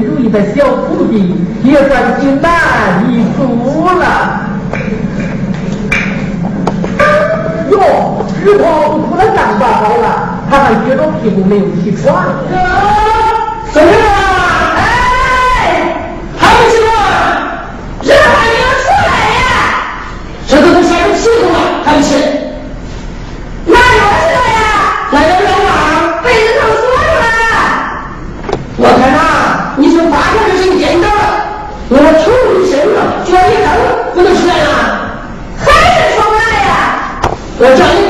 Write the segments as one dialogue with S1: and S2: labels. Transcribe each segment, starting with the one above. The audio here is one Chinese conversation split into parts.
S1: 如意的小徒弟也算是满意足了。哟，之后裤子脏乱好了，他还撅着屁股没有起床。
S2: 什么？
S3: 我这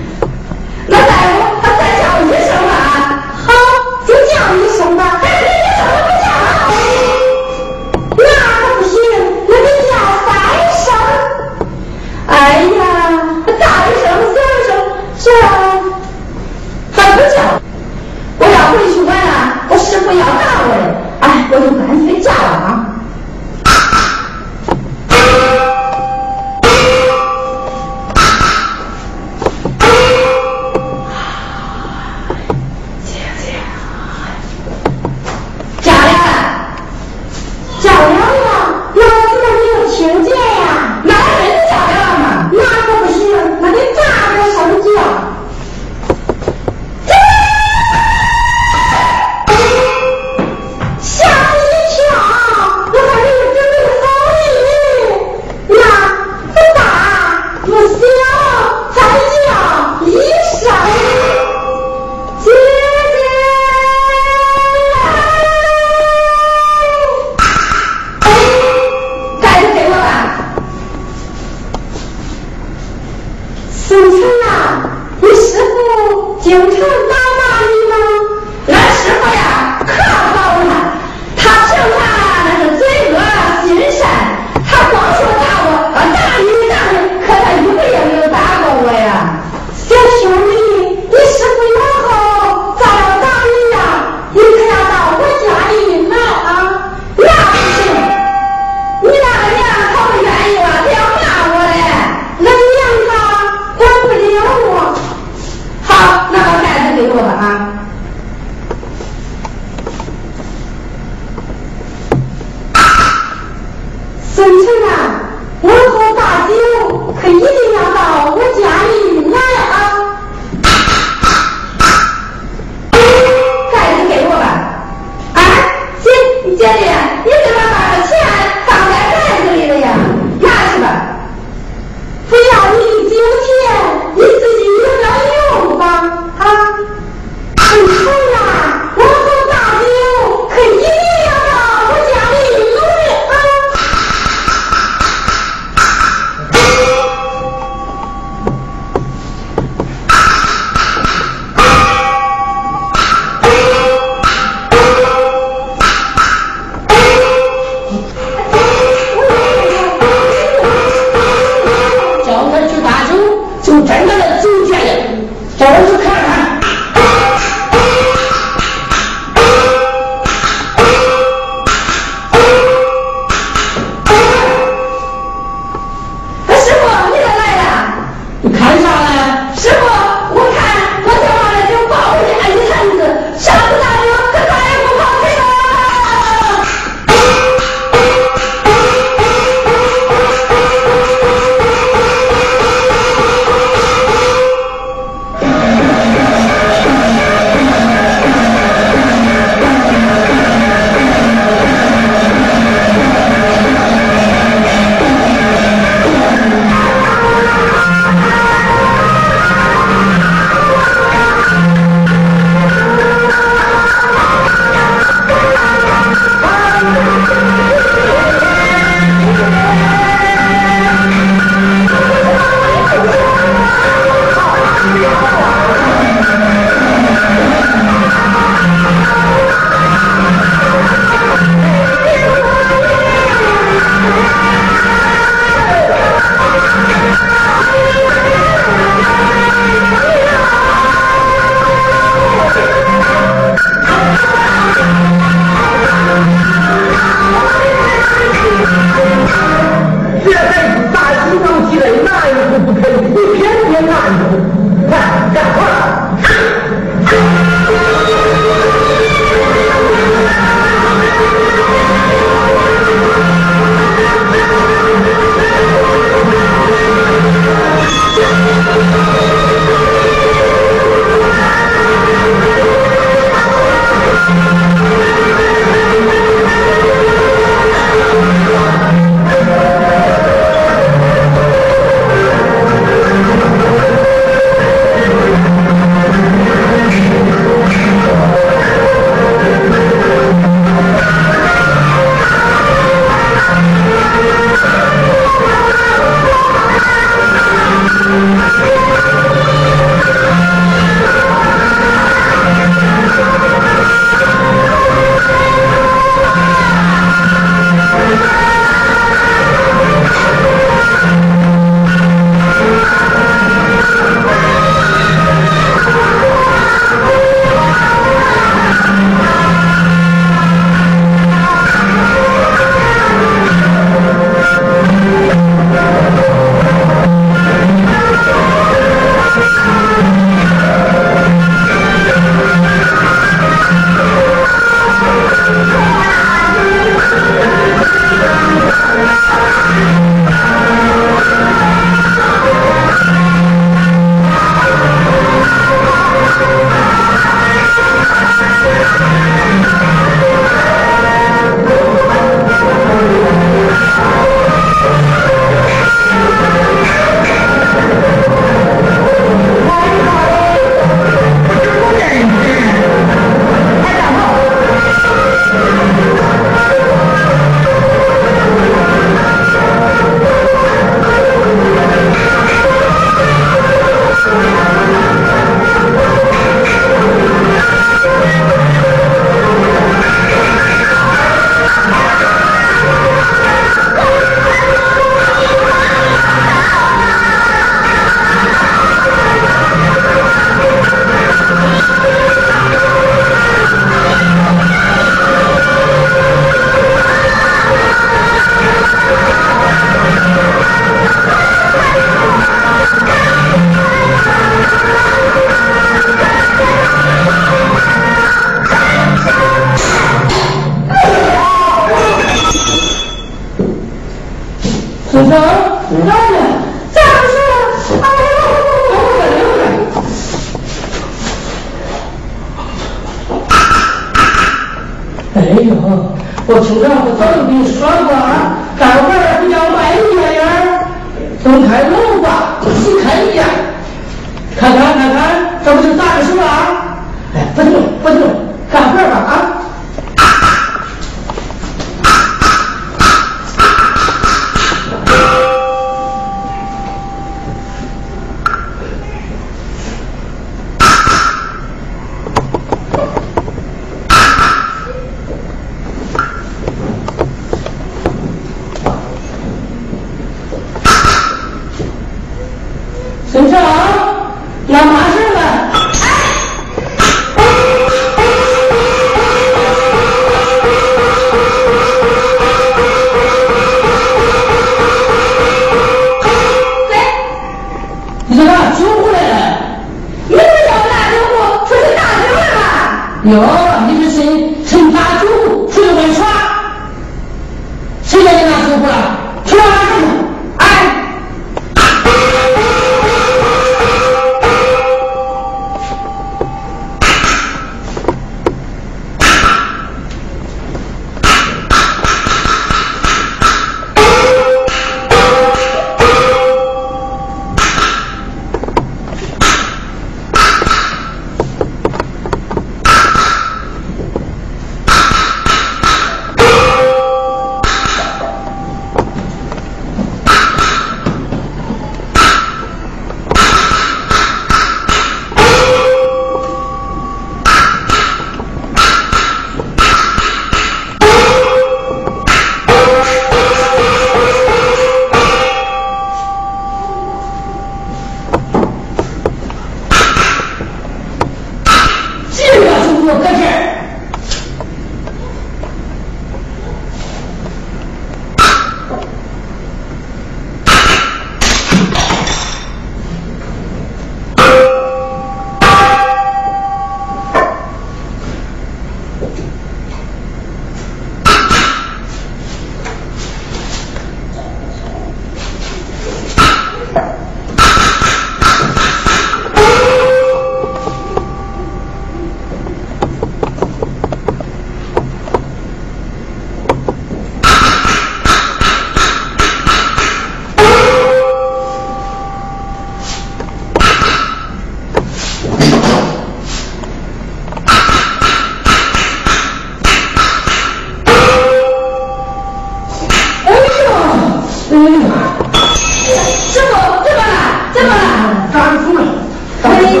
S3: 哎呦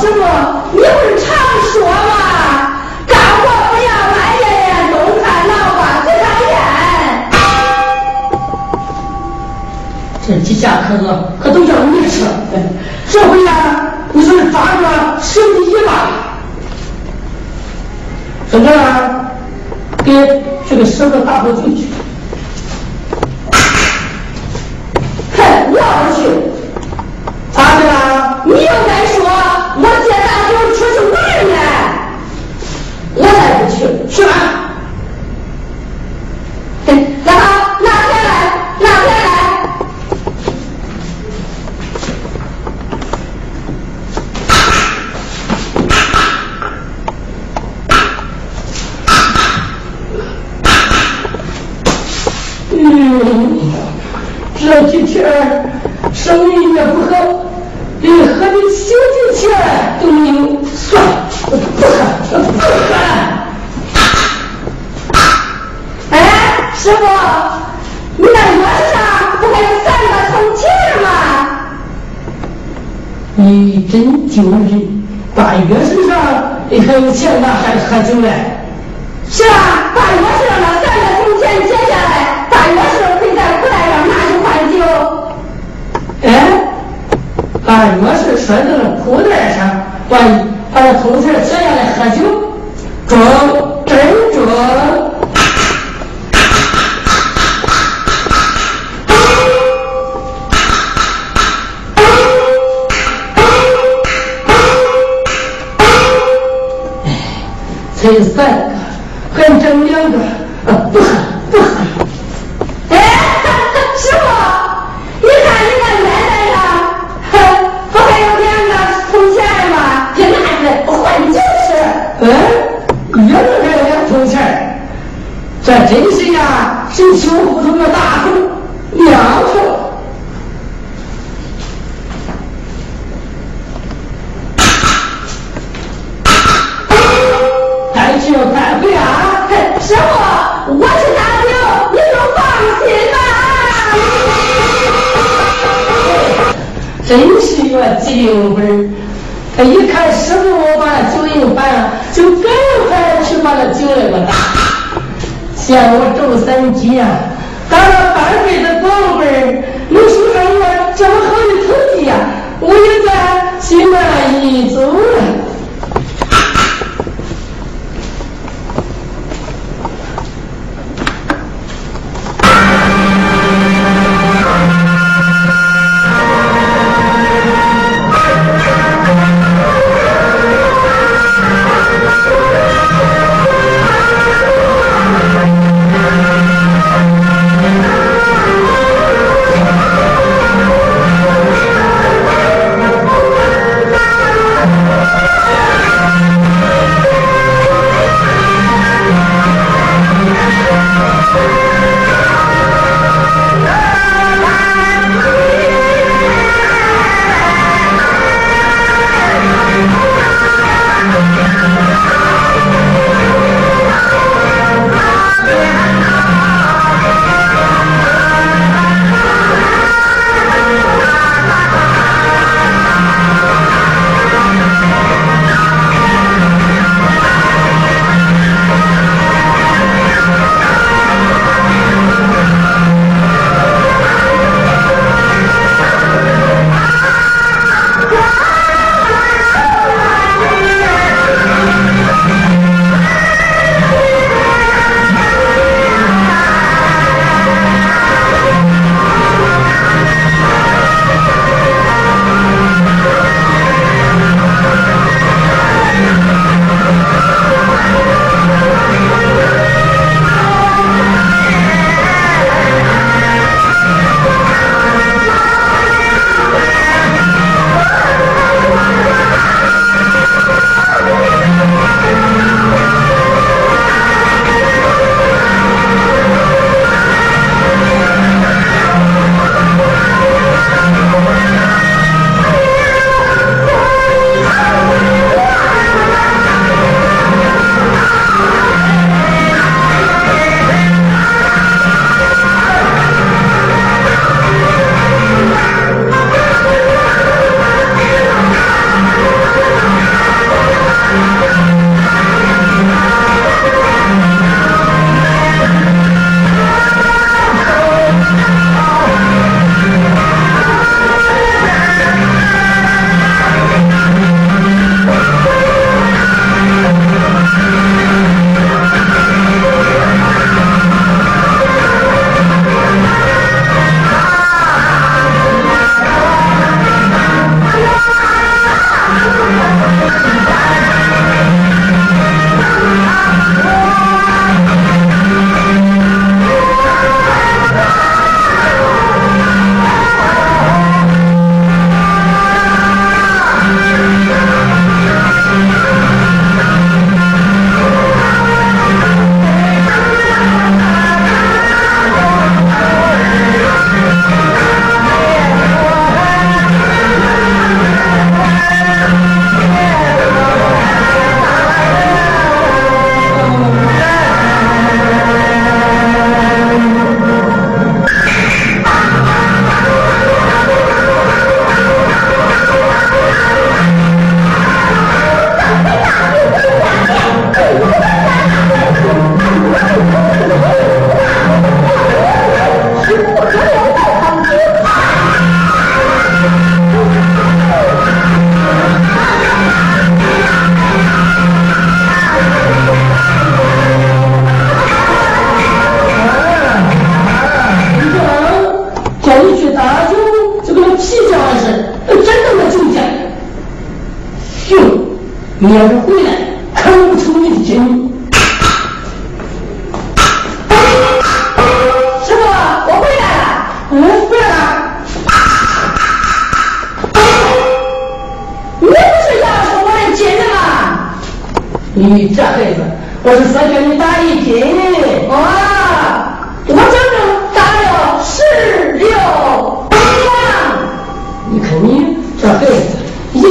S3: 师傅你不
S1: 是常说吗干活不要埋怨人看老瓜只看眼这几下可可可都叫你吃了这回呀你说是抓住了十五一万怎么样给这个师傅
S3: 打过去。Shut up! 那还喝酒嘞？给三个还整两个不喝不喝哎师傅你看你那奶奶呀哼不还有两个铜钱吗这男的
S4: 换酒吃
S2: 嗯一个人还有钱这真是呀是修胡同的大户两桶真是个精本他一看师傅我把酒应办了，就赶快去把那酒那个打。像我周三吉呀，打了半辈子光棍能收上一个这么好的徒弟呀，我也在心满意足了。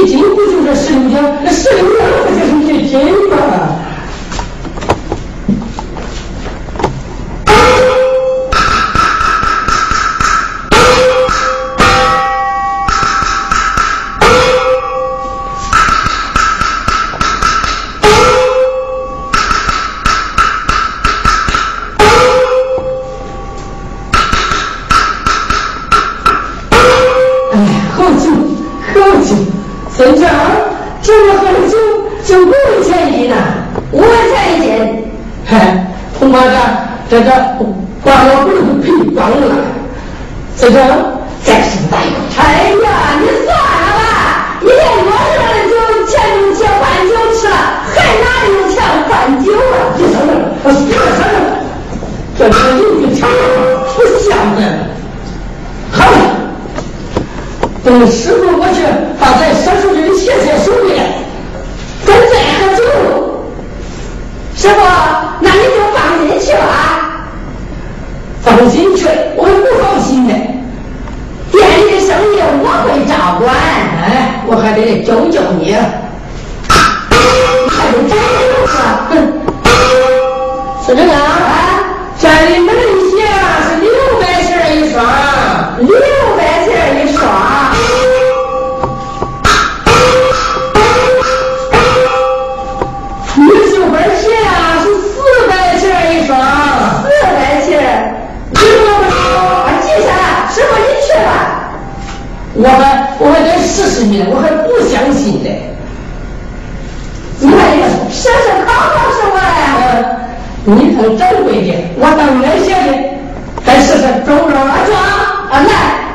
S2: 金不就是16天，那16，不就是一天吗？
S3: 你从正规的，
S2: 我到原先的，
S3: 再
S2: 试试中
S3: 路啊，
S2: 庄啊，
S3: 来。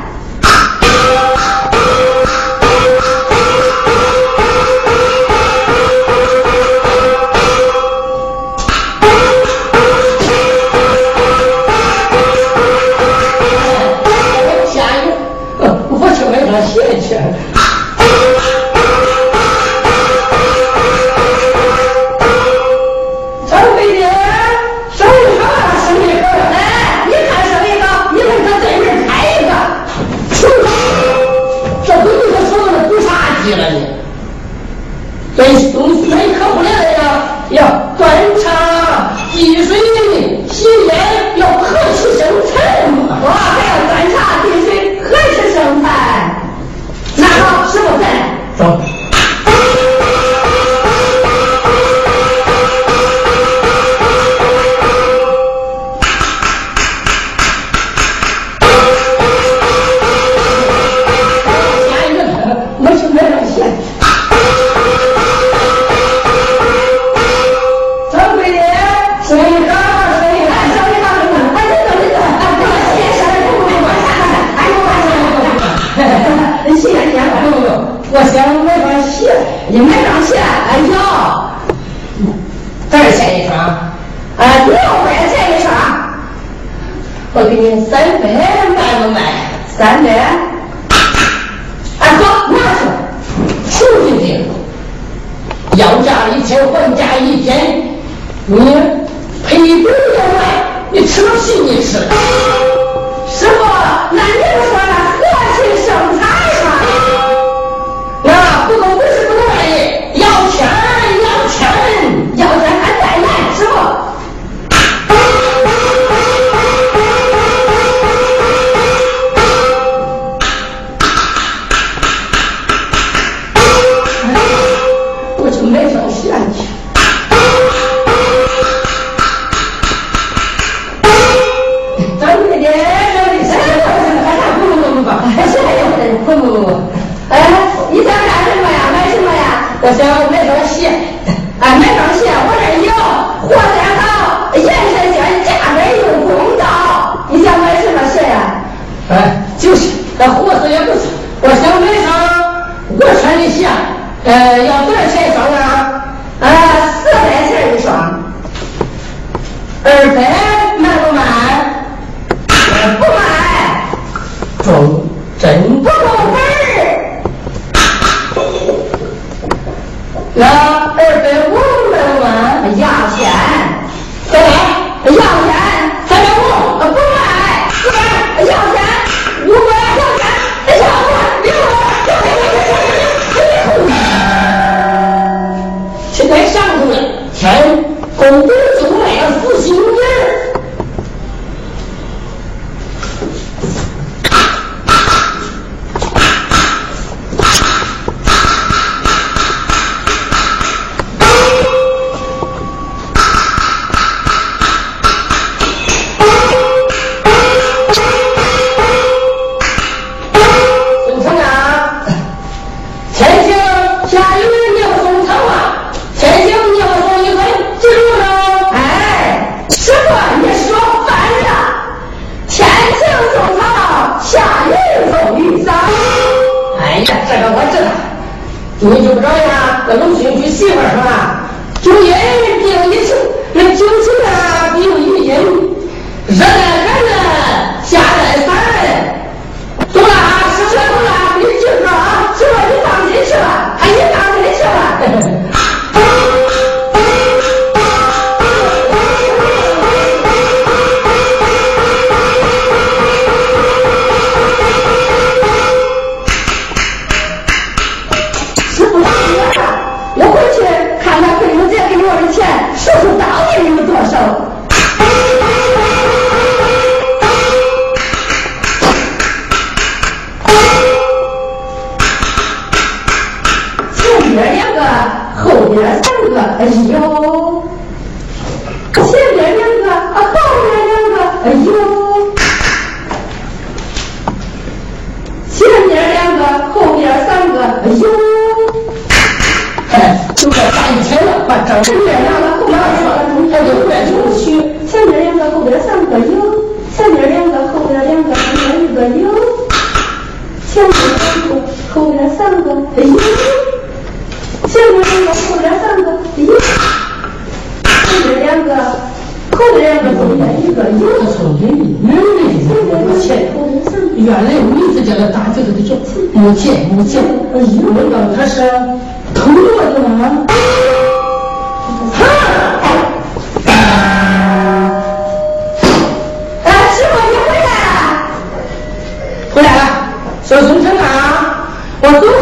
S2: 啊，我